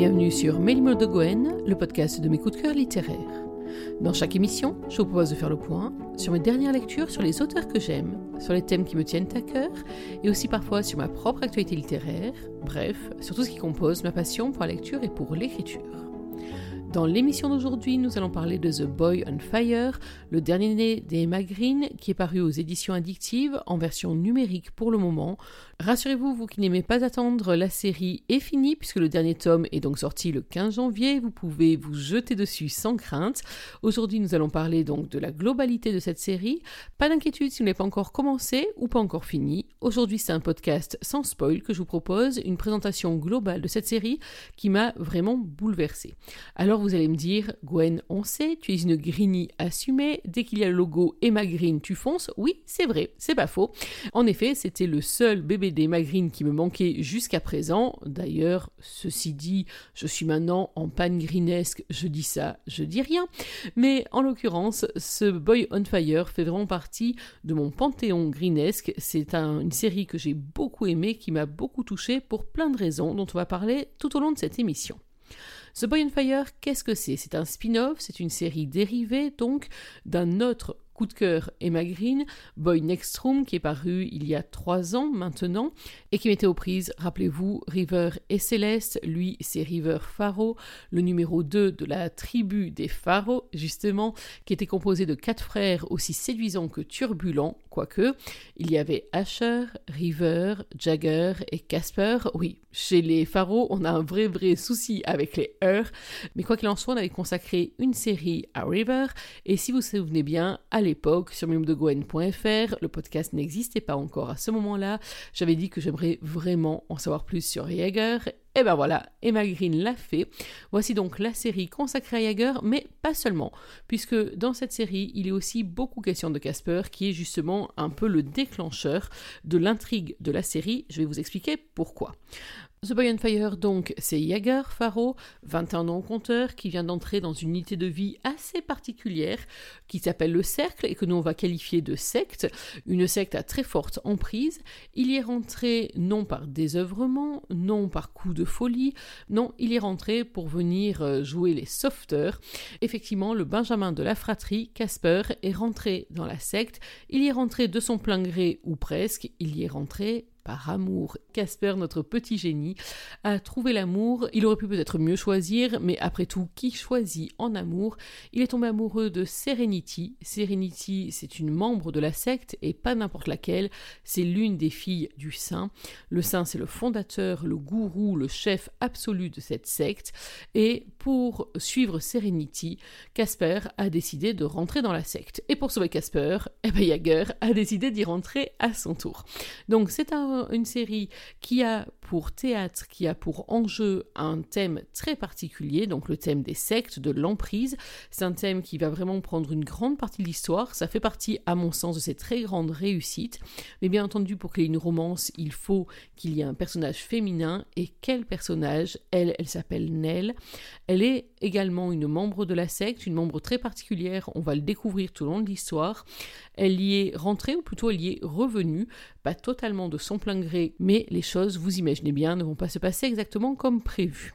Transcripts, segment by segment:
Bienvenue sur Mélimol de Goen, le podcast de mes coups de cœur littéraires. Dans chaque émission, je vous propose de faire le point sur mes dernières lectures, sur les auteurs que j'aime, sur les thèmes qui me tiennent à cœur, et aussi parfois sur ma propre actualité littéraire, bref, sur tout ce qui compose ma passion pour la lecture et pour l'écriture. Dans l'émission d'aujourd'hui, nous allons parler de The Boy on Fire, le dernier né d'Emma Green, qui est paru aux éditions addictives en version numérique pour le moment. Rassurez-vous, vous qui n'aimez pas attendre, la série est finie puisque le dernier tome est donc sorti le 15 janvier. Vous pouvez vous jeter dessus sans crainte. Aujourd'hui, nous allons parler donc de la globalité de cette série. Pas d'inquiétude si vous n'avez pas encore commencé ou pas encore fini. Aujourd'hui, c'est un podcast sans spoil que je vous propose, une présentation globale de cette série qui m'a vraiment bouleversée. Alors vous allez me dire, Gwen, on sait, tu es une greenie assumée, dès qu'il y a le logo Emma Green, tu fonces. Oui, c'est vrai, c'est pas faux. En effet, c'était le seul bébé d'Emma Green qui me manquait jusqu'à présent. D'ailleurs, ceci dit, je suis maintenant en panne greenesque, je dis ça, je dis rien. Mais en l'occurrence, ce Boy on Fire fait vraiment partie de mon panthéon greenesque. C'est une série que j'ai beaucoup aimée, qui m'a beaucoup touchée pour plein de raisons dont on va parler tout au long de cette émission. The Boy on Fire, qu'est-ce que c'est? C'est un spin-off, c'est une série dérivée donc d'un autre coup de cœur Emma Green, Boy Next Room, qui est paru il y a trois ans maintenant, et qui mettait aux prises, rappelez-vous, River et Céleste. Lui, c'est River Faro, le numéro 2 de la tribu des Faro, justement, qui était composé de quatre frères aussi séduisants que turbulents, quoique. Il y avait Asher, River, Jagger et Casper. Oui, chez les Faro, on a un vrai, vrai souci avec les heures, mais quoi qu'il en soit, on avait consacré une série à River, et si vous vous souvenez bien, à l'époque, sur mimdegwen.fr, le podcast n'existait pas encore à ce moment-là, j'avais dit que j'aimerais vraiment en savoir plus sur Jaeger, et ben voilà, Emma Green l'a fait. Voici donc la série consacrée à Jaeger, mais pas seulement, puisque dans cette série, il est aussi beaucoup question de Casper, qui est justement un peu le déclencheur de l'intrigue de la série. Je vais vous expliquer pourquoi. The Boy on Fire, donc, c'est Jaeger Faro, 21 ans au compteur, qui vient d'entrer dans une unité de vie assez particulière, qui s'appelle le Cercle, et que nous on va qualifier de secte, une secte à très forte emprise. Il y est rentré non par désœuvrement, non par coup de folie, non, il est rentré pour venir euh, jouer les sauveteurs. Effectivement, le Benjamin de la fratrie, Casper, est rentré dans la secte, il y est rentré de son plein gré, ou presque, il y est rentré par amour. Casper, notre petit génie, a trouvé l'amour. Il aurait pu peut-être mieux choisir, mais après tout, qui choisit en amour? Il est tombé amoureux de Serenity. Serenity, c'est une membre de la secte et pas n'importe laquelle. C'est l'une des filles du Saint. Le Saint, c'est le fondateur, le gourou, le chef absolu de cette secte. Et pour suivre Serenity, Casper a décidé de rentrer dans la secte. Et pour sauver Casper, eh ben a décidé d'y rentrer à son tour. Donc c'est un une série qui a pour théâtre, qui a pour enjeu un thème très particulier, donc le thème des sectes, de l'emprise. C'est un thème qui va vraiment prendre une grande partie de l'histoire. Ça fait partie, à mon sens, de ses très grandes réussites. Mais bien entendu, pour qu'il y ait une romance, il faut qu'il y ait un personnage féminin. Et quel personnage? Elle, elle s'appelle Nell. Elle est également une membre de la secte, une membre très particulière. On va le découvrir tout au long de l'histoire. Elle y est rentrée, ou plutôt elle y est revenue, pas totalement de son plein gré, mais les choses, vous imaginez bien, ne vont pas se passer exactement comme prévu.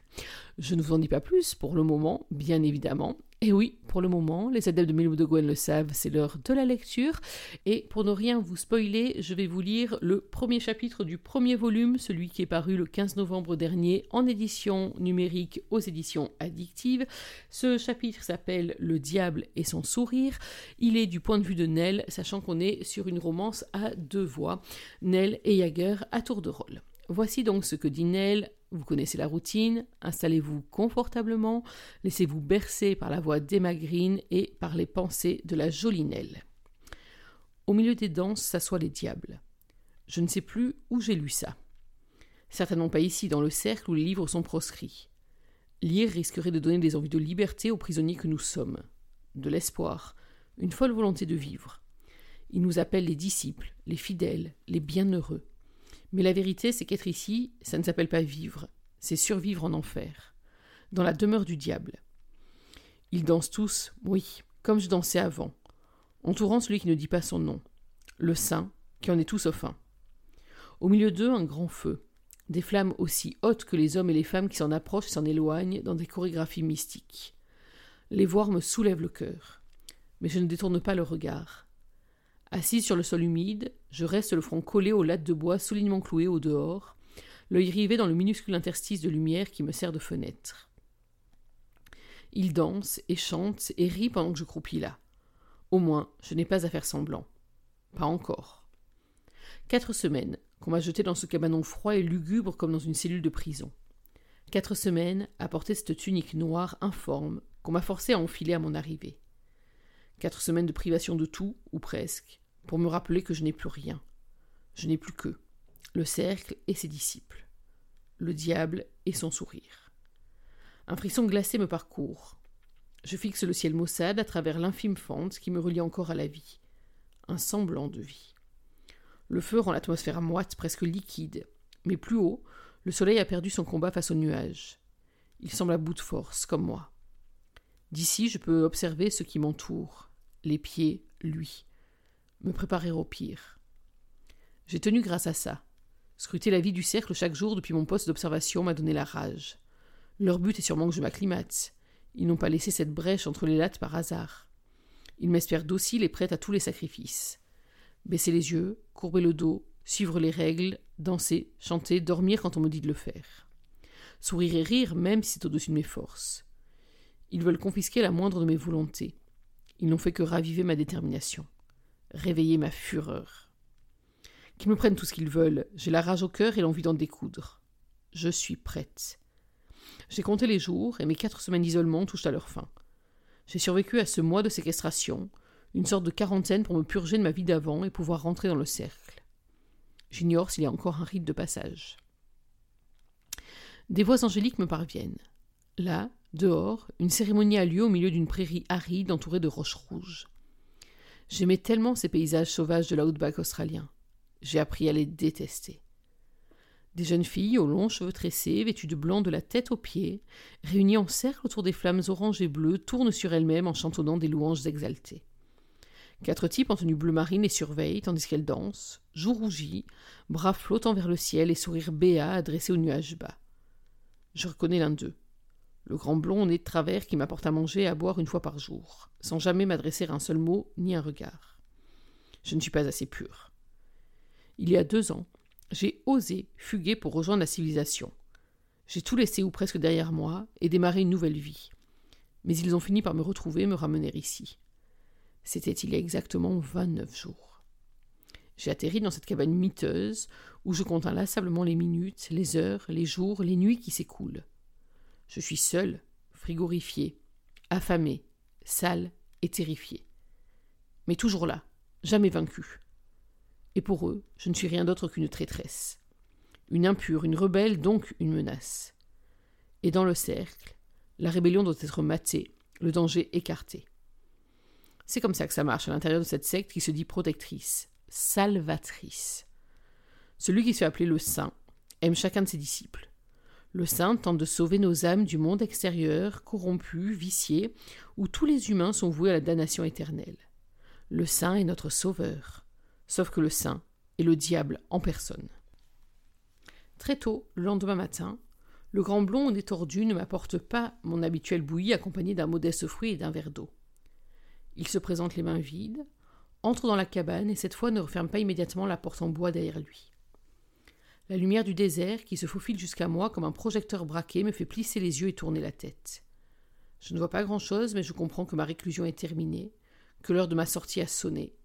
Je ne vous en dis pas plus pour le moment, bien évidemment. Et oui, pour le moment, les adeptes de Milo de Gwen le savent, c'est l'heure de la lecture. Et pour ne rien vous spoiler, je vais vous lire le premier chapitre du premier volume, celui qui est paru le 15 novembre dernier en édition numérique aux éditions addictives. Ce chapitre s'appelle Le diable et son sourire. Il est du point de vue de Nell, sachant qu'on est sur une romance à deux voix, Nell et Jagger à tour de rôle. Voici donc ce que dit Nell. Vous connaissez la routine, installez-vous confortablement, laissez-vous bercer par la voix d'Emma Green et par les pensées de la jolie Nell. Au milieu des danses s'assoient les diables. Je ne sais plus où j'ai lu ça. Certainement pas ici, dans le cercle où les livres sont proscrits. Lire risquerait de donner des envies de liberté aux prisonniers que nous sommes, de l'espoir, une folle volonté de vivre. Ils nous appellent les disciples, les fidèles, les bienheureux. Mais la vérité, c'est qu'être ici, ça ne s'appelle pas vivre, c'est survivre en enfer, dans la demeure du diable. Ils dansent tous, oui, comme je dansais avant, entourant celui qui ne dit pas son nom, le saint, qui en est tout sauf un. Au milieu d'eux, un grand feu. des flammes aussi hautes que les hommes et les femmes qui s'en approchent et s'en éloignent dans des chorégraphies mystiques. Les voir me soulèvent le cœur, mais je ne détourne pas le regard. Assise sur le sol humide, je reste le front collé aux lattes de bois solidement clouées au dehors, l'œil rivé dans le minuscule interstice de lumière qui me sert de fenêtre. Il danse et chante et rit pendant que je croupis là. Au moins, je n'ai pas à faire semblant. Pas encore. Quatre semaines qu'on m'a jeté dans ce cabanon froid et lugubre comme dans une cellule de prison. Quatre semaines à porter cette tunique noire informe qu'on m'a forcé à enfiler à mon arrivée. Quatre semaines de privation de tout, ou presque, pour me rappeler que je n'ai plus rien. Je n'ai plus que le cercle et ses disciples, le diable et son sourire. Un frisson glacé me parcourt. Je fixe le ciel maussade à travers l'infime fente qui me relie encore à la vie. Un semblant de vie. Le feu rend l'atmosphère moite, presque liquide. Mais plus haut, le soleil a perdu son combat face aux nuages. Il semble à bout de force, comme moi. D'ici, je peux observer ce qui m'entoure, les pieds, lui, me préparer au pire. J'ai tenu grâce à ça. Scruter la vie du cercle chaque jour depuis mon poste d'observation m'a donné la rage. Leur but est sûrement que je m'acclimate. Ils n'ont pas laissé cette brèche entre les lattes par hasard. Ils m'espèrent docile et prête à tous les sacrifices. Baisser les yeux, courber le dos, suivre les règles, danser, chanter, dormir quand on me dit de le faire. Sourire et rire même si c'est au-dessus de mes forces. Ils veulent confisquer la moindre de mes volontés. Ils n'ont fait que raviver ma détermination, réveiller ma fureur. Qu'ils me prennent tout ce qu'ils veulent, j'ai la rage au cœur et l'envie d'en découdre. Je suis prête. J'ai compté les jours et mes quatre semaines d'isolement touchent à leur fin. J'ai survécu à ce mois de séquestration, une sorte de quarantaine pour me purger de ma vie d'avant et pouvoir rentrer dans le cercle. J'ignore s'il y a encore un rite de passage. Des voix angéliques me parviennent. Là, dehors, une cérémonie a lieu au milieu d'une prairie aride entourée de roches rouges. J'aimais tellement ces paysages sauvages de l'outback australien. J'ai appris à les détester. Des jeunes filles aux longs cheveux tressés, vêtues de blanc de la tête aux pieds, réunies en cercle autour des flammes oranges et bleues, tournent sur elles-mêmes en chantonnant des louanges exaltées. Quatre types en tenue bleu marine les surveillent tandis qu'elles dansent, joues rougies, bras flottant vers le ciel et sourire béat adressé aux nuages bas. Je reconnais l'un d'eux, le grand blond né de travers qui m'apporte à manger et à boire une fois par jour, sans jamais m'adresser un seul mot ni un regard. Je ne suis pas assez pur. Il y a deux ans, j'ai osé fuguer pour rejoindre la civilisation. J'ai tout laissé ou presque derrière moi et démarré une nouvelle vie. Mais ils ont fini par me retrouver et me ramener ici. C'était il y a exactement vingt-neuf jours. J'ai atterri dans cette cabane miteuse où je compte inlassablement les minutes, les heures, les jours, les nuits qui s'écoulent. Je suis seul, frigorifié, affamé, sale et terrifié. Mais toujours là, jamais vaincu. Et pour eux, je ne suis rien d'autre qu'une traîtresse. Une impure, une rebelle, donc une menace. Et dans le cercle, la rébellion doit être matée, le danger écarté. C'est comme ça que ça marche à l'intérieur de cette secte qui se dit protectrice, salvatrice. Celui qui se fait appeler le saint aime chacun de ses disciples. Le saint tente de sauver nos âmes du monde extérieur, corrompu, vicié, où tous les humains sont voués à la damnation éternelle. Le saint est notre sauveur, sauf que le saint est le diable en personne. Très tôt, le lendemain matin, le grand blond tordu ne m'apporte pas mon habituel bouilli accompagné d'un modeste fruit et d'un verre d'eau. Il se présente les mains vides, entre dans la cabane et cette fois ne referme pas immédiatement la porte en bois derrière lui. La lumière du désert, qui se faufile jusqu'à moi comme un projecteur braqué, me fait plisser les yeux et tourner la tête. Je ne vois pas grand-chose, mais je comprends que ma réclusion est terminée, que l'heure de ma sortie a sonné.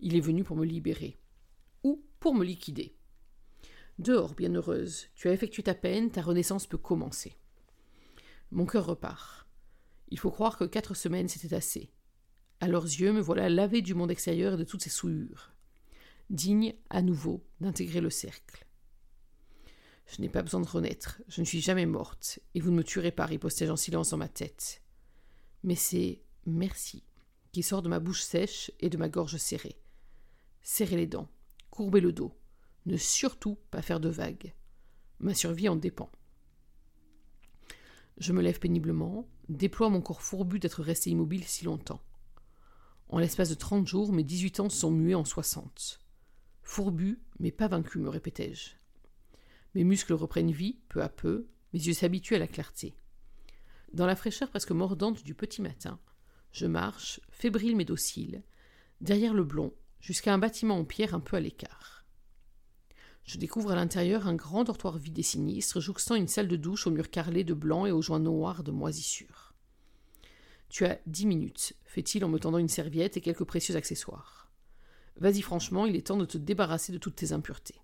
Il est venu pour me libérer. Ou pour me liquider. Dehors, bienheureuse, tu as effectué ta peine, ta renaissance peut commencer. Mon cœur repart. Il faut croire que quatre semaines c'était assez. À leurs yeux, me voilà lavé du monde extérieur et de toutes ses souillures, digne, à nouveau, d'intégrer le cercle. Je n'ai pas besoin de renaître, je ne suis jamais morte, et vous ne me tuerez pas, ripostai-je en silence dans ma tête. Mais c'est merci qui sort de ma bouche sèche et de ma gorge serrée. Serrez les dents, courbez le dos, ne surtout pas faire de vagues. Ma survie en dépend. Je me lève péniblement, déploie mon corps fourbu d'être resté immobile si longtemps. En l'espace de trente jours, mes dix-huit ans sont mués en soixante. Fourbu, mais pas vaincu, me répétai-je. Mes muscles reprennent vie, peu à peu, mes yeux s'habituent à la clarté. Dans la fraîcheur presque mordante du petit matin, je marche, fébrile mais docile, derrière le blond, jusqu'à un bâtiment en pierre un peu à l'écart. Je découvre à l'intérieur un grand dortoir vide et sinistre, jouxtant une salle de douche aux murs carrelés de blanc et aux joints noirs de moisissure. Tu as dix minutes, fait-il en me tendant une serviette et quelques précieux accessoires. Vas-y franchement, il est temps de te débarrasser de toutes tes impuretés.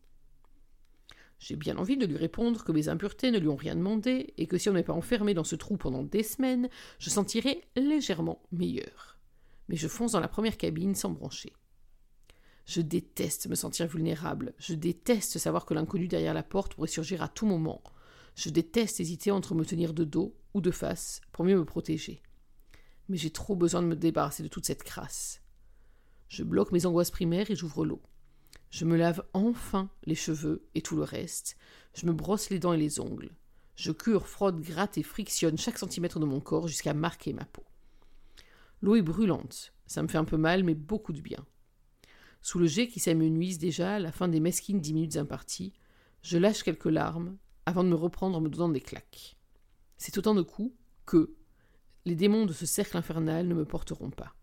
J'ai bien envie de lui répondre que mes impuretés ne lui ont rien demandé et que si on n'est pas enfermé dans ce trou pendant des semaines, je sentirai légèrement meilleur. Mais je fonce dans la première cabine sans brancher. Je déteste me sentir vulnérable. Je déteste savoir que l'inconnu derrière la porte pourrait surgir à tout moment. Je déteste hésiter entre me tenir de dos ou de face pour mieux me protéger. Mais j'ai trop besoin de me débarrasser de toute cette crasse. Je bloque mes angoisses primaires et j'ouvre l'eau. Je me lave enfin les cheveux et tout le reste. Je me brosse les dents et les ongles. Je cure, frotte, gratte et frictionne chaque centimètre de mon corps jusqu'à marquer ma peau. L'eau est brûlante. Ça me fait un peu mal, mais beaucoup de bien. Sous le jet qui s'amenuise déjà à la fin des mesquines dix minutes imparties, je lâche quelques larmes avant de me reprendre en me donnant des claques. C'est autant de coups que les démons de ce cercle infernal ne me porteront pas.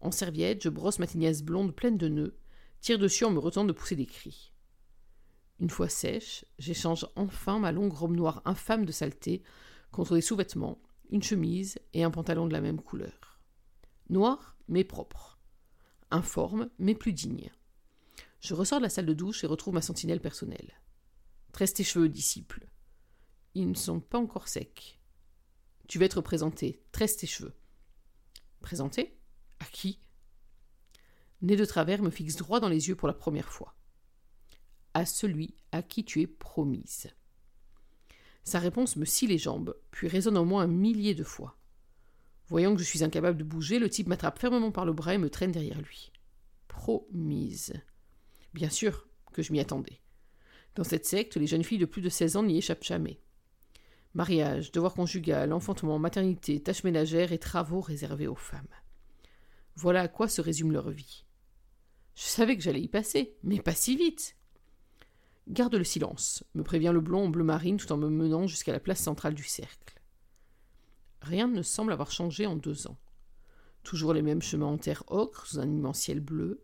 En serviette, je brosse ma tignasse blonde pleine de nœuds tire dessus en me retenant de pousser des cris. Une fois sèche, j'échange enfin ma longue robe noire infâme de saleté contre des sous-vêtements, une chemise et un pantalon de la même couleur. Noir, mais propre. Informe, mais plus digne. Je ressors de la salle de douche et retrouve ma sentinelle personnelle. Tresse tes cheveux, disciple. Ils ne sont pas encore secs. Tu vas être présenté. Tresse tes cheveux. Présenté? À qui? Né de travers, me fixe droit dans les yeux pour la première fois. À celui à qui tu es promise. Sa réponse me scie les jambes, puis résonne en moi un millier de fois. Voyant que je suis incapable de bouger, le type m'attrape fermement par le bras et me traîne derrière lui. Promise. Bien sûr que je m'y attendais. Dans cette secte, les jeunes filles de plus de 16 ans n'y échappent jamais. Mariage, devoir conjugal, enfantement, maternité, tâches ménagères et travaux réservés aux femmes. Voilà à quoi se résume leur vie. Je savais que j'allais y passer, mais pas si vite. Garde le silence, me prévient le blond en bleu marine tout en me menant jusqu'à la place centrale du cercle. Rien ne semble avoir changé en deux ans. Toujours les mêmes chemins en terre ocre sous un immense ciel bleu,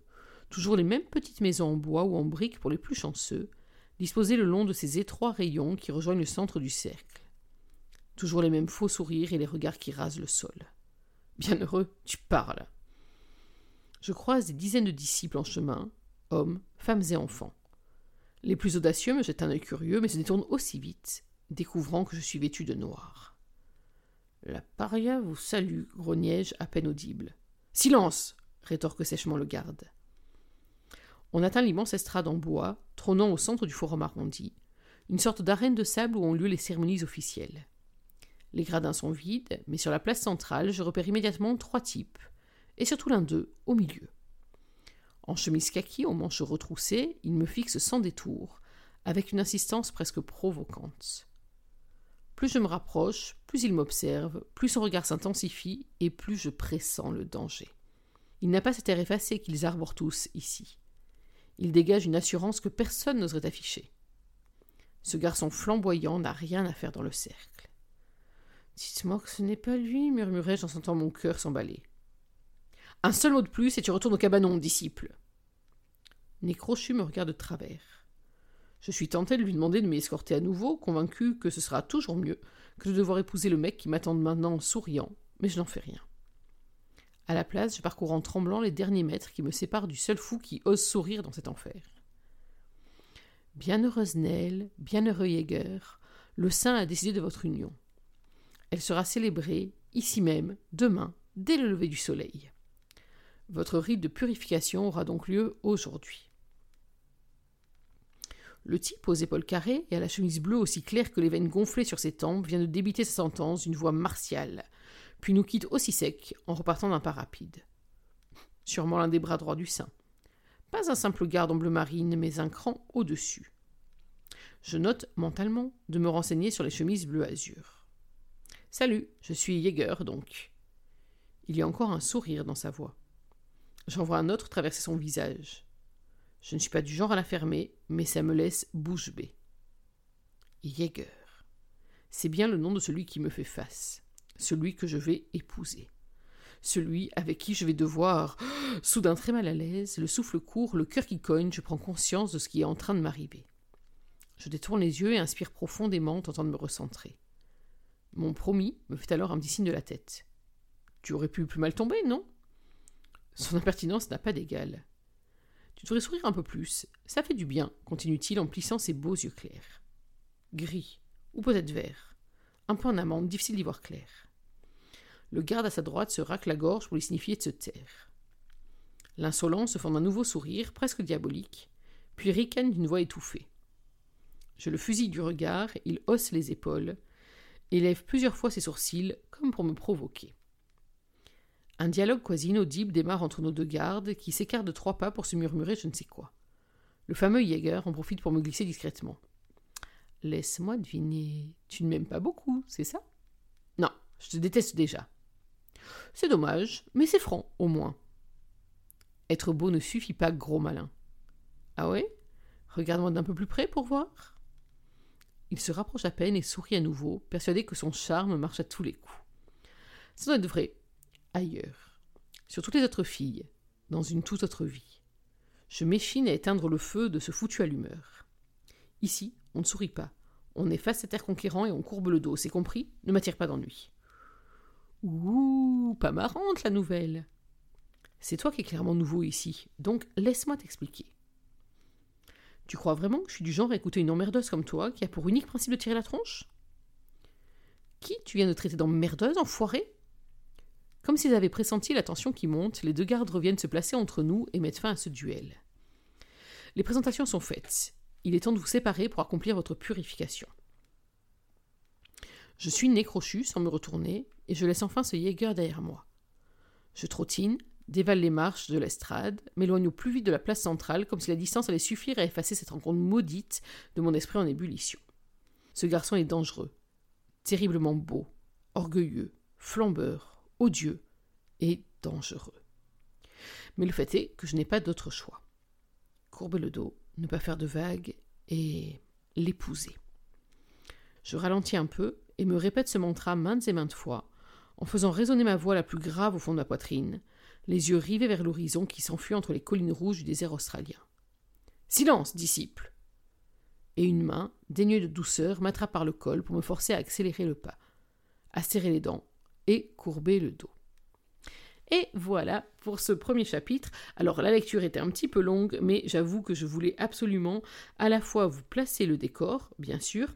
toujours les mêmes petites maisons en bois ou en briques pour les plus chanceux, disposées le long de ces étroits rayons qui rejoignent le centre du cercle. Toujours les mêmes faux sourires et les regards qui rasent le sol. Bienheureux, tu parles. Je croise des dizaines de disciples en chemin, hommes, femmes et enfants. Les plus audacieux me jettent un œil curieux, mais se détournent aussi vite, découvrant que je suis vêtu de noir. La paria vous salue, grognai-je à peine audible. Silence rétorque sèchement le garde. On atteint l'immense estrade en bois, trônant au centre du forum arrondi, une sorte d'arène de sable où ont lieu les cérémonies officielles. Les gradins sont vides, mais sur la place centrale, je repère immédiatement trois types, et surtout l'un d'eux au milieu. En chemise kaki aux manches retroussées, il me fixe sans détour, avec une insistance presque provocante. Plus je me rapproche, plus il m'observe, plus son regard s'intensifie, et plus je pressens le danger. Il n'a pas cet air effacé qu'ils arborent tous ici. Il dégage une assurance que personne n'oserait afficher. Ce garçon flamboyant n'a rien à faire dans le cercle. Dites-moi que ce n'est pas lui, murmurai-je en sentant mon cœur s'emballer. Un seul mot de plus et tu retournes au cabanon, disciple. Nécrochu me regarde de travers. Je suis tenté de lui demander de m'escorter à nouveau, convaincu que ce sera toujours mieux que de devoir épouser le mec qui m'attend maintenant en souriant, mais je n'en fais rien. À la place, je parcours en tremblant les derniers mètres qui me séparent du seul fou qui ose sourire dans cet enfer. Bienheureuse Nell, bienheureux Jäger, le saint a décidé de votre union. Elle sera célébrée, ici même, demain, dès le lever du soleil. Votre rite de purification aura donc lieu aujourd'hui. Le type aux épaules carrées et à la chemise bleue aussi claire que les veines gonflées sur ses tempes vient de débiter sa sentence d'une voix martiale, puis nous quitte aussi sec en repartant d'un pas rapide. Sûrement l'un des bras droits du saint. Pas un simple garde en bleu marine, mais un cran au-dessus. Je note mentalement de me renseigner sur les chemises bleu azur. Salut, je suis Jäger donc. Il y a encore un sourire dans sa voix. J'en vois un autre traverser son visage. Je ne suis pas du genre à la fermer, mais ça me laisse bouche bée. Jäger. C'est bien le nom de celui qui me fait face, celui que je vais épouser, celui avec qui je vais devoir. Soudain très mal à l'aise, le souffle court, le cœur qui cogne, je prends conscience de ce qui est en train de m'arriver. Je détourne les yeux et inspire profondément, tentant de me recentrer. Mon promis me fait alors un petit signe de la tête. Tu aurais pu plus mal tomber, non? Son impertinence n'a pas d'égal. Tu devrais sourire un peu plus. Ça fait du bien, continue-t-il en plissant ses beaux yeux clairs. Gris, ou peut-être vert. Un peu en amande, difficile d'y voir clair. Le garde à sa droite se racle la gorge pour lui signifier de se taire. L'insolent se forme un nouveau sourire, presque diabolique, puis ricane d'une voix étouffée. Je le fusille du regard, il hausse les épaules, et lève plusieurs fois ses sourcils, comme pour me provoquer. Un dialogue quasi inaudible démarre entre nos deux gardes, qui s'écartent de trois pas pour se murmurer je ne sais quoi. Le fameux Jäger en profite pour me glisser discrètement. Laisse-moi deviner. Tu ne m'aimes pas beaucoup, c'est ça? Non, je te déteste déjà. C'est dommage, mais c'est franc, au moins. Être beau ne suffit pas, gros malin. Ah ouais? Regarde-moi d'un peu plus près pour voir. Il se rapproche à peine et sourit à nouveau, persuadé que son charme marche à tous les coups. Ça doit vrai, ailleurs, sur toutes les autres filles, dans une toute autre vie. Je m'échine à éteindre le feu de ce foutu allumeur. Ici, on ne sourit pas. On est face à terre conquérant et on courbe le dos, c'est compris? Ne m'attire pas d'ennui. Ouh, pas marrante la nouvelle. C'est toi qui es clairement nouveau ici, donc laisse-moi t'expliquer. Tu crois vraiment que je suis du genre à écouter une emmerdeuse comme toi qui a pour unique principe de tirer la tronche? Qui tu viens de traiter d'emmerdeuse, enfoiré Comme s'ils avaient pressenti la tension qui monte, les deux gardes reviennent se placer entre nous et mettent fin à ce duel. Les présentations sont faites. Il est temps de vous séparer pour accomplir votre purification. Je suis nécrochu sans me retourner, et je laisse enfin ce Jäger derrière moi. Je trottine, dévale les marches de l'estrade, m'éloigne au plus vite de la place centrale, comme si la distance allait suffire à effacer cette rencontre maudite de mon esprit en ébullition. Ce garçon est dangereux, terriblement beau, orgueilleux, flambeur, odieux et dangereux. Mais le fait est que je n'ai pas d'autre choix. Courber le dos, ne pas faire de vagues et l'épouser. Je ralentis un peu et me répète ce mantra maintes et maintes fois, en faisant résonner ma voix la plus grave au fond de ma poitrine, les yeux rivés vers l'horizon qui s'enfuit entre les collines rouges du désert australien. Silence, disciple Et une main, dénuée de douceur, m'attrape par le col pour me forcer à accélérer le pas, à serrer les dents et courber le dos. Et voilà pour ce premier chapitre. Alors la lecture était un petit peu longue, mais j'avoue que je voulais absolument à la fois vous placer le décor, bien sûr,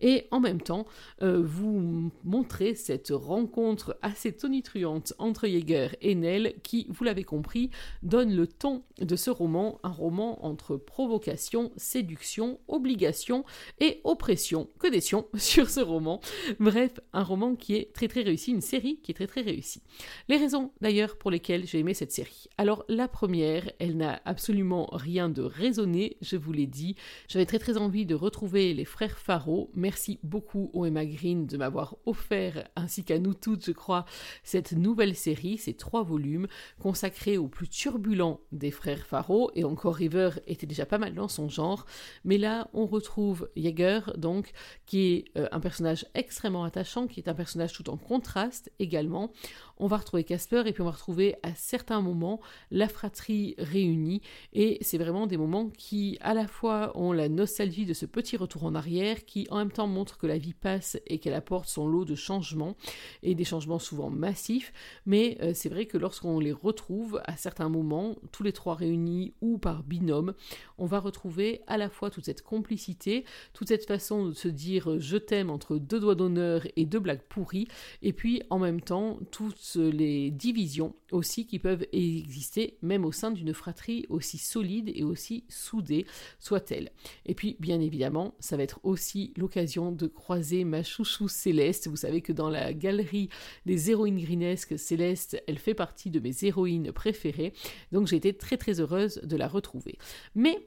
et en même temps euh, vous montrer cette rencontre assez tonitruante entre Jäger et Nell qui, vous l'avez compris, donne le ton de ce roman, un roman entre provocation, séduction, obligation et oppression. Que des sur ce roman. Bref, un roman qui est très très réussi, une série qui est très très réussie. Les raisons d'ailleurs pour lesquelles j'ai aimé cette série. Alors la première, elle n'a absolument rien de raisonné, je vous l'ai dit. J'avais très très envie de retrouver les frères Faro. Merci beaucoup au Emma Green de m'avoir offert, ainsi qu'à nous toutes, je crois, cette nouvelle série, ces trois volumes consacrés aux plus turbulents des frères Faro. Et encore River était déjà pas mal dans son genre. Mais là, on retrouve Jäger, donc, qui est euh, un personnage extrêmement attachant, qui est un personnage tout en contraste également. On va retrouver Casper et puis on va retrouver à certains moments la fratrie réunie. Et c'est vraiment des moments qui à la fois ont la nostalgie de ce petit retour en arrière qui en même temps montre que la vie passe et qu'elle apporte son lot de changements et des changements souvent massifs. Mais euh, c'est vrai que lorsqu'on les retrouve à certains moments tous les trois réunis ou par binôme on va retrouver à la fois toute cette complicité toute cette façon de se dire je t'aime entre deux doigts d'honneur et deux blagues pourries et puis en même temps toutes les divisions aussi qui peuvent exister même au sein d'une fratrie aussi solide et aussi soudée soit-elle. Et puis bien évidemment, ça va être aussi l'occasion de croiser ma chouchou Céleste. Vous savez que dans la galerie des héroïnes grinesques, Céleste, elle fait partie de mes héroïnes préférées. Donc j'ai été très très heureuse de la retrouver. Mais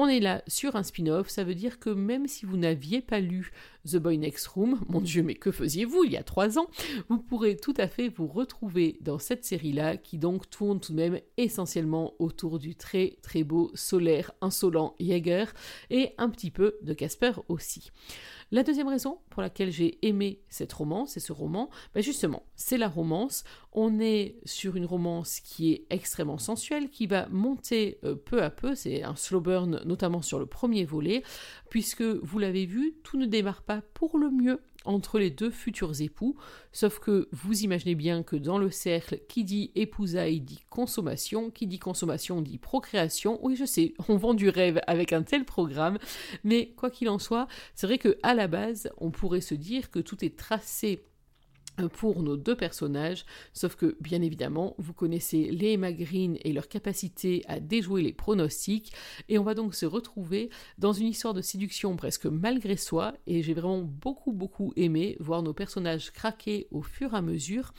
on est là sur un spin-off, ça veut dire que même si vous n'aviez pas lu The Boy Next Room, mon Dieu, mais que faisiez-vous il y a trois ans? Vous pourrez tout à fait vous retrouver dans cette série-là, qui donc tourne tout de même essentiellement autour du très très beau, solaire, insolent Jäger, et un petit peu de Casper aussi. La deuxième raison pour laquelle j'ai aimé cette romance et ce roman, ben justement, c'est la romance. On est sur une romance qui est extrêmement sensuelle, qui va monter euh, peu à peu, c'est un slow burn notamment sur le premier volet, puisque vous l'avez vu, tout ne démarre pas pour le mieux entre les deux futurs époux, sauf que vous imaginez bien que dans le cercle, qui dit épousaille dit consommation, qui dit consommation dit procréation. Oui, je sais, on vend du rêve avec un tel programme, mais quoi qu'il en soit, c'est vrai que à la base, on pourrait se dire que tout est tracé pour nos deux personnages, sauf que bien évidemment vous connaissez les Emma Green et leur capacité à déjouer les pronostics, et on va donc se retrouver dans une histoire de séduction presque malgré soi, et j'ai vraiment beaucoup beaucoup aimé voir nos personnages craquer au fur et à mesure,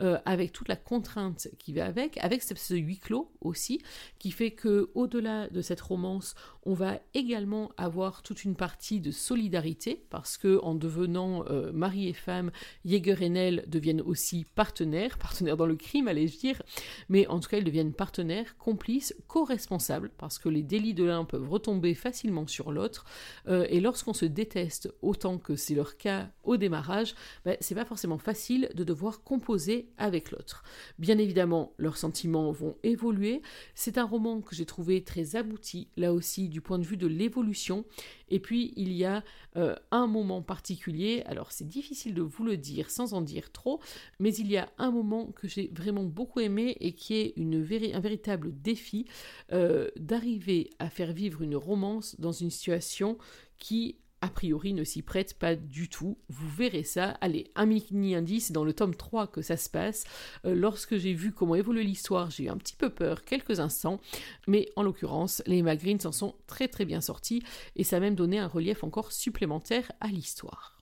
euh, avec toute la contrainte qui va avec, avec ce huis clos aussi, qui fait que au-delà de cette romance, on va également avoir toute une partie de solidarité, parce que en devenant euh, mari et femme, Jäger et Nell deviennent aussi partenaires, partenaires dans le crime, allais-je dire, mais en tout cas, ils deviennent partenaires, complices, co-responsables, parce que les délits de l'un peuvent retomber facilement sur l'autre, euh, et lorsqu'on se déteste autant que c'est leur cas au démarrage, ben, c'est pas forcément facile de devoir composer avec l'autre. Bien évidemment, leurs sentiments vont évoluer. C'est un roman que j'ai trouvé très abouti, là aussi, du point de vue de l'évolution. Et puis, il y a euh, un moment particulier, alors c'est difficile de vous le dire sans en dire trop, mais il y a un moment que j'ai vraiment beaucoup aimé et qui est un véritable défi euh, d'arriver à faire vivre une romance dans une situation qui a priori ne s'y prête pas du tout. Vous verrez ça. Allez, un mini indice, c'est dans le tome 3 que ça se passe. Euh, lorsque j'ai vu comment évolue l'histoire, j'ai eu un petit peu peur quelques instants, mais en l'occurrence, les Green s'en sont très très bien sortis et ça a même donné un relief encore supplémentaire à l'histoire.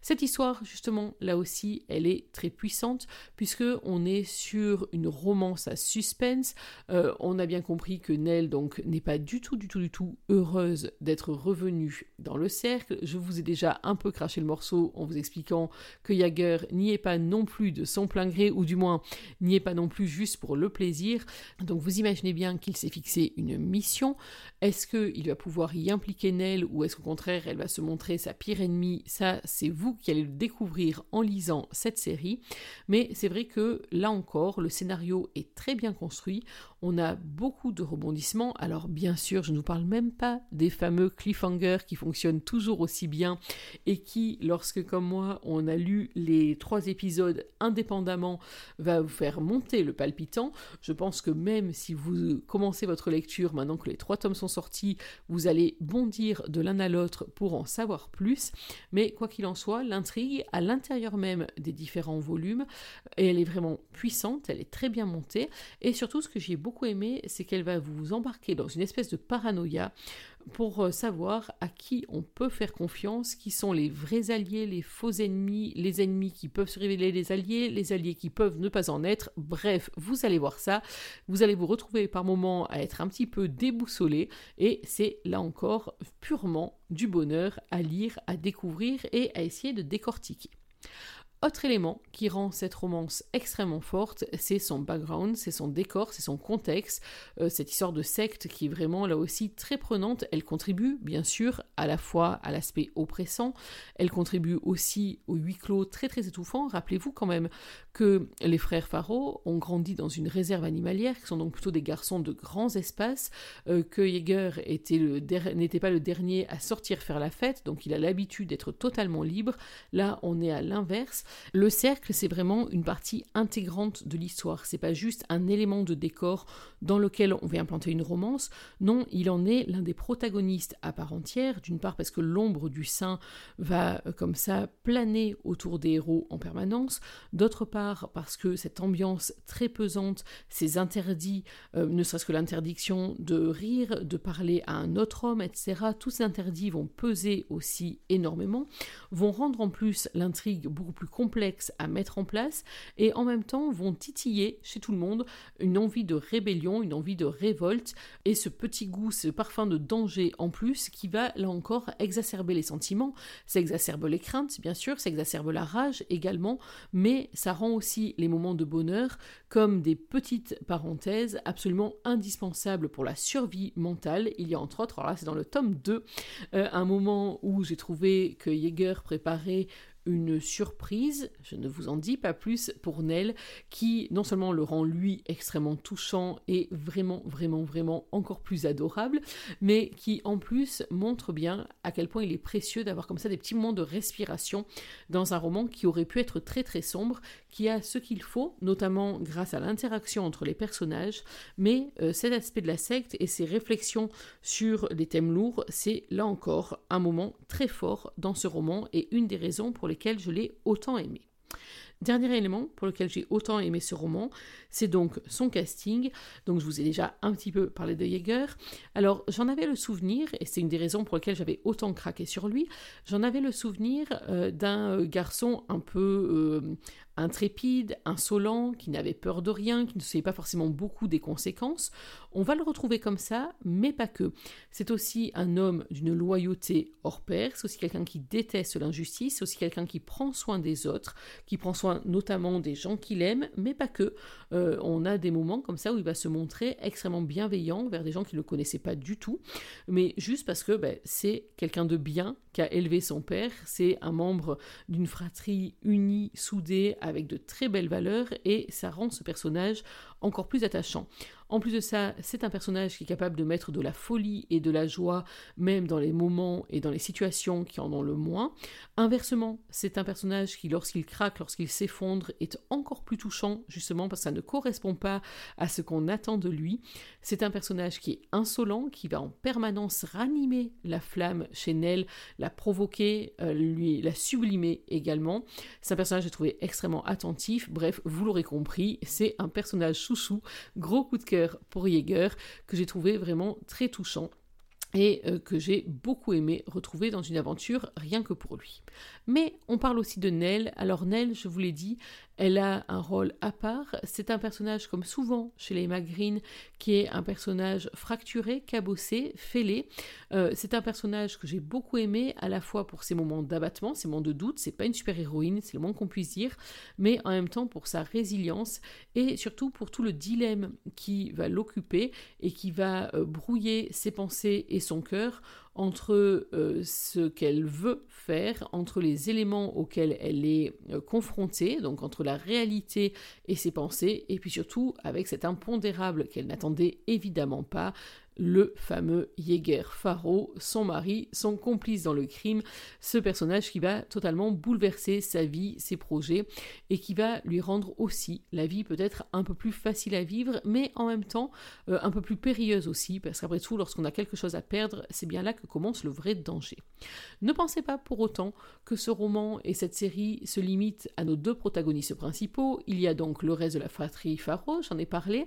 Cette histoire, justement, là aussi, elle est très puissante puisque on est sur une romance à suspense. Euh, on a bien compris que Nell donc n'est pas du tout, du tout, du tout heureuse d'être revenue dans le cercle. Je vous ai déjà un peu craché le morceau en vous expliquant que Jagger n'y est pas non plus de son plein gré ou du moins n'y est pas non plus juste pour le plaisir. Donc vous imaginez bien qu'il s'est fixé une mission. Est-ce qu'il va pouvoir y impliquer Nell ou est-ce qu'au contraire elle va se montrer sa pire ennemie? Vous qui allez le découvrir en lisant cette série. Mais c'est vrai que là encore, le scénario est très bien construit. On a beaucoup de rebondissements. Alors bien sûr, je ne vous parle même pas des fameux cliffhangers qui fonctionnent toujours aussi bien et qui, lorsque comme moi, on a lu les trois épisodes indépendamment, va vous faire monter le palpitant. Je pense que même si vous commencez votre lecture maintenant que les trois tomes sont sortis, vous allez bondir de l'un à l'autre pour en savoir plus. Mais quoi qu'il en soit, l'intrigue à l'intérieur même des différents volumes, elle est vraiment puissante, elle est très bien montée, et surtout ce que j'ai beaucoup aimé, c'est qu'elle va vous embarquer dans une espèce de paranoïa pour euh, savoir à qui on peut faire confiance, qui sont les vrais alliés, les faux ennemis, les ennemis qui peuvent se révéler les alliés, les alliés qui peuvent ne pas en être. Bref, vous allez voir ça. Vous allez vous retrouver par moments à être un petit peu déboussolé et c'est là encore purement du bonheur à lire, à découvrir et à essayer de décortiquer. Autre élément qui rend cette romance extrêmement forte, c'est son background, c'est son décor, c'est son contexte, euh, cette histoire de secte qui est vraiment là aussi très prenante. Elle contribue bien sûr à la fois à l'aspect oppressant, elle contribue aussi au huis clos très très étouffant. Rappelez-vous quand même que les frères Faro ont grandi dans une réserve animalière, qui sont donc plutôt des garçons de grands espaces, euh, que Jäger n'était pas le dernier à sortir faire la fête, donc il a l'habitude d'être totalement libre. Là, on est à l'inverse. Le cercle, c'est vraiment une partie intégrante de l'histoire. C'est pas juste un élément de décor dans lequel on vient implanter une romance. Non, il en est l'un des protagonistes à part entière. D'une part parce que l'ombre du saint va euh, comme ça planer autour des héros en permanence. D'autre part parce que cette ambiance très pesante, ces interdits, euh, ne serait-ce que l'interdiction de rire, de parler à un autre homme, etc. Tous ces interdits vont peser aussi énormément, vont rendre en plus l'intrigue beaucoup plus compliquée complexes à mettre en place et en même temps vont titiller chez tout le monde une envie de rébellion, une envie de révolte et ce petit goût, ce parfum de danger en plus qui va là encore exacerber les sentiments, ça exacerbe les craintes bien sûr, ça exacerbe la rage également, mais ça rend aussi les moments de bonheur comme des petites parenthèses absolument indispensables pour la survie mentale. Il y a entre autres, alors là c'est dans le tome 2, euh, un moment où j'ai trouvé que Jäger préparait une surprise, je ne vous en dis pas plus, pour Nell, qui non seulement le rend lui extrêmement touchant et vraiment, vraiment, vraiment encore plus adorable, mais qui en plus montre bien à quel point il est précieux d'avoir comme ça des petits moments de respiration dans un roman qui aurait pu être très très sombre, qui a ce qu'il faut, notamment grâce à l'interaction entre les personnages, mais euh, cet aspect de la secte et ses réflexions sur des thèmes lourds, c'est là encore un moment très fort dans ce roman et une des raisons pour je l'ai autant aimé. Dernier élément pour lequel j'ai autant aimé ce roman, c'est donc son casting. Donc je vous ai déjà un petit peu parlé de Jäger. Alors j'en avais le souvenir, et c'est une des raisons pour lesquelles j'avais autant craqué sur lui, j'en avais le souvenir euh, d'un euh, garçon un peu euh, intrépide, insolent, qui n'avait peur de rien, qui ne savait pas forcément beaucoup des conséquences. On va le retrouver comme ça, mais pas que. C'est aussi un homme d'une loyauté hors pair, c'est aussi quelqu'un qui déteste l'injustice, c'est aussi quelqu'un qui prend soin des autres, qui prend soin notamment des gens qu'il aime, mais pas que. Euh, on a des moments comme ça où il va se montrer extrêmement bienveillant vers des gens qui ne le connaissaient pas du tout, mais juste parce que ben, c'est quelqu'un de bien qui a élevé son père, c'est un membre d'une fratrie unie, soudée, avec de très belles valeurs, et ça rend ce personnage encore plus attachant. En plus de ça, c'est un personnage qui est capable de mettre de la folie et de la joie, même dans les moments et dans les situations qui en ont le moins. Inversement, c'est un personnage qui, lorsqu'il craque, lorsqu'il s'effondre, est encore plus touchant, justement parce que ça ne correspond pas à ce qu'on attend de lui. C'est un personnage qui est insolent, qui va en permanence ranimer la flamme chez Nell, la provoquer, euh, lui la sublimer également. C'est un personnage que j'ai trouvé extrêmement attentif. Bref, vous l'aurez compris, c'est un personnage Gros coup de cœur pour Jäger que j'ai trouvé vraiment très touchant et euh, que j'ai beaucoup aimé retrouver dans une aventure rien que pour lui. Mais on parle aussi de Nell. Alors Nell, je vous l'ai dit, elle a un rôle à part. C'est un personnage, comme souvent chez les Green, qui est un personnage fracturé, cabossé, fêlé. Euh, c'est un personnage que j'ai beaucoup aimé, à la fois pour ses moments d'abattement, ses moments de doute. C'est pas une super-héroïne, c'est le moins qu'on puisse dire, mais en même temps pour sa résilience et surtout pour tout le dilemme qui va l'occuper et qui va euh, brouiller ses pensées et son cœur entre euh, ce qu'elle veut faire, entre les éléments auxquels elle est euh, confrontée, donc entre la réalité et ses pensées, et puis surtout avec cet impondérable qu'elle n'attendait évidemment pas, le fameux Jäger Faro, son mari, son complice dans le crime, ce personnage qui va totalement bouleverser sa vie, ses projets, et qui va lui rendre aussi la vie peut-être un peu plus facile à vivre, mais en même temps euh, un peu plus périlleuse aussi, parce qu'après tout, lorsqu'on a quelque chose à perdre, c'est bien là que commence le vrai danger. Ne pensez pas pour autant que ce roman et cette série se limitent à nos deux protagonistes principaux, il y a donc le reste de la fratrie Faro, j'en ai parlé,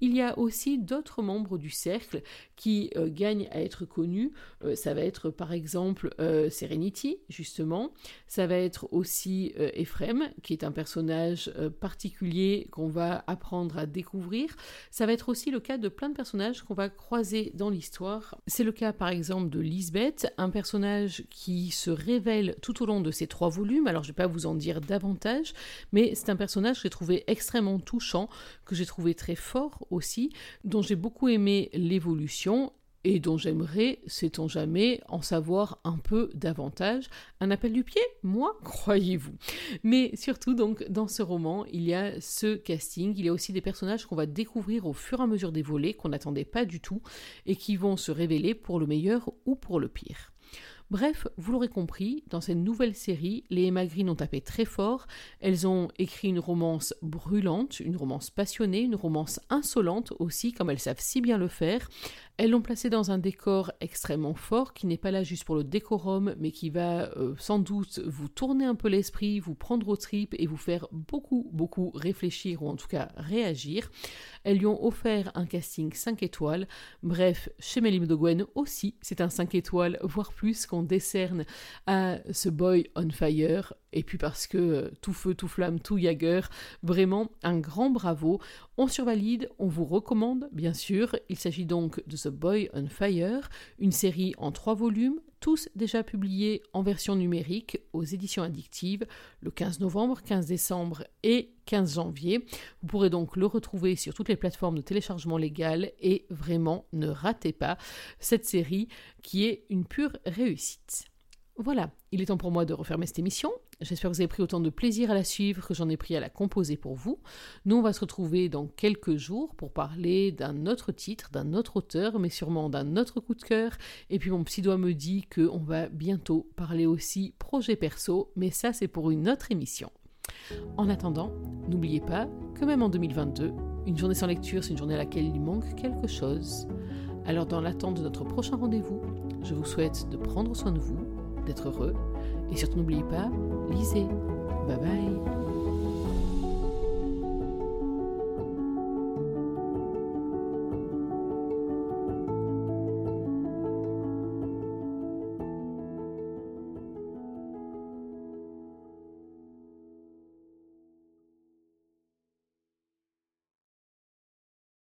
il y a aussi d'autres membres du cercle, qui euh, gagne à être connu. Euh, ça va être par exemple euh, Serenity, justement. Ça va être aussi Ephraim, qui est un personnage particulier qu'on va apprendre à découvrir. Ça va être aussi le cas de plein de personnages qu'on va croiser dans l'histoire. C'est le cas par exemple de Lisbeth, un personnage qui se révèle tout au long de ces trois volumes. Alors je ne vais pas vous en dire davantage, mais c'est un personnage que j'ai trouvé extrêmement touchant, que j'ai trouvé très fort aussi, dont j'ai beaucoup aimé l'évolution et dont j'aimerais, sait-on jamais, en savoir un peu davantage. Un appel du pied Moi, croyez-vous. Mais surtout, donc, dans ce roman, il y a ce casting, il y a aussi des personnages qu'on va découvrir au fur et à mesure des volets, qu'on n'attendait pas du tout, et qui vont se révéler pour le meilleur ou pour le pire. Bref, vous l'aurez compris, dans cette nouvelle série, les Emma Green ont tapé très fort. Elles ont écrit une romance brûlante, une romance passionnée, une romance insolente aussi, comme elles savent si bien le faire, Elles l'ont placé dans un décor extrêmement fort qui n'est pas là juste pour le décorum, mais qui va euh, sans doute vous tourner un peu l'esprit, vous prendre au tripes et vous faire beaucoup, beaucoup réfléchir ou en tout cas réagir. Elles lui ont offert un casting 5 étoiles. Bref, chez Mélim de Gwen aussi, c'est un 5 étoiles, voire plus, qu'on décerne à ce boy on fire. Et puis parce que euh, tout feu, tout flamme, tout Jagger, vraiment un grand bravo. On survalide, on vous recommande, bien sûr. Il s'agit donc de The Boy on Fire, une série en trois volumes, tous déjà publiés en version numérique aux éditions addictives le 15 novembre, 15 décembre et 15 janvier. Vous pourrez donc le retrouver sur toutes les plateformes de téléchargement légal et vraiment ne ratez pas cette série qui est une pure réussite. Voilà, il est temps pour moi de refermer cette émission. J'espère que vous avez pris autant de plaisir à la suivre que j'en ai pris à la composer pour vous. Nous, on va se retrouver dans quelques jours pour parler d'un autre titre, d'un autre auteur, mais sûrement d'un autre coup de cœur. Et puis mon petit doigt me dit qu'on va bientôt parler aussi projet perso, mais ça c'est pour une autre émission. En attendant, n'oubliez pas que même en 2022, une journée sans lecture, c'est une journée à laquelle il manque quelque chose. Alors dans l'attente de notre prochain rendez-vous, je vous souhaite de prendre soin de vous, d'être heureux et surtout n'oubliez pas, lisez. Bye bye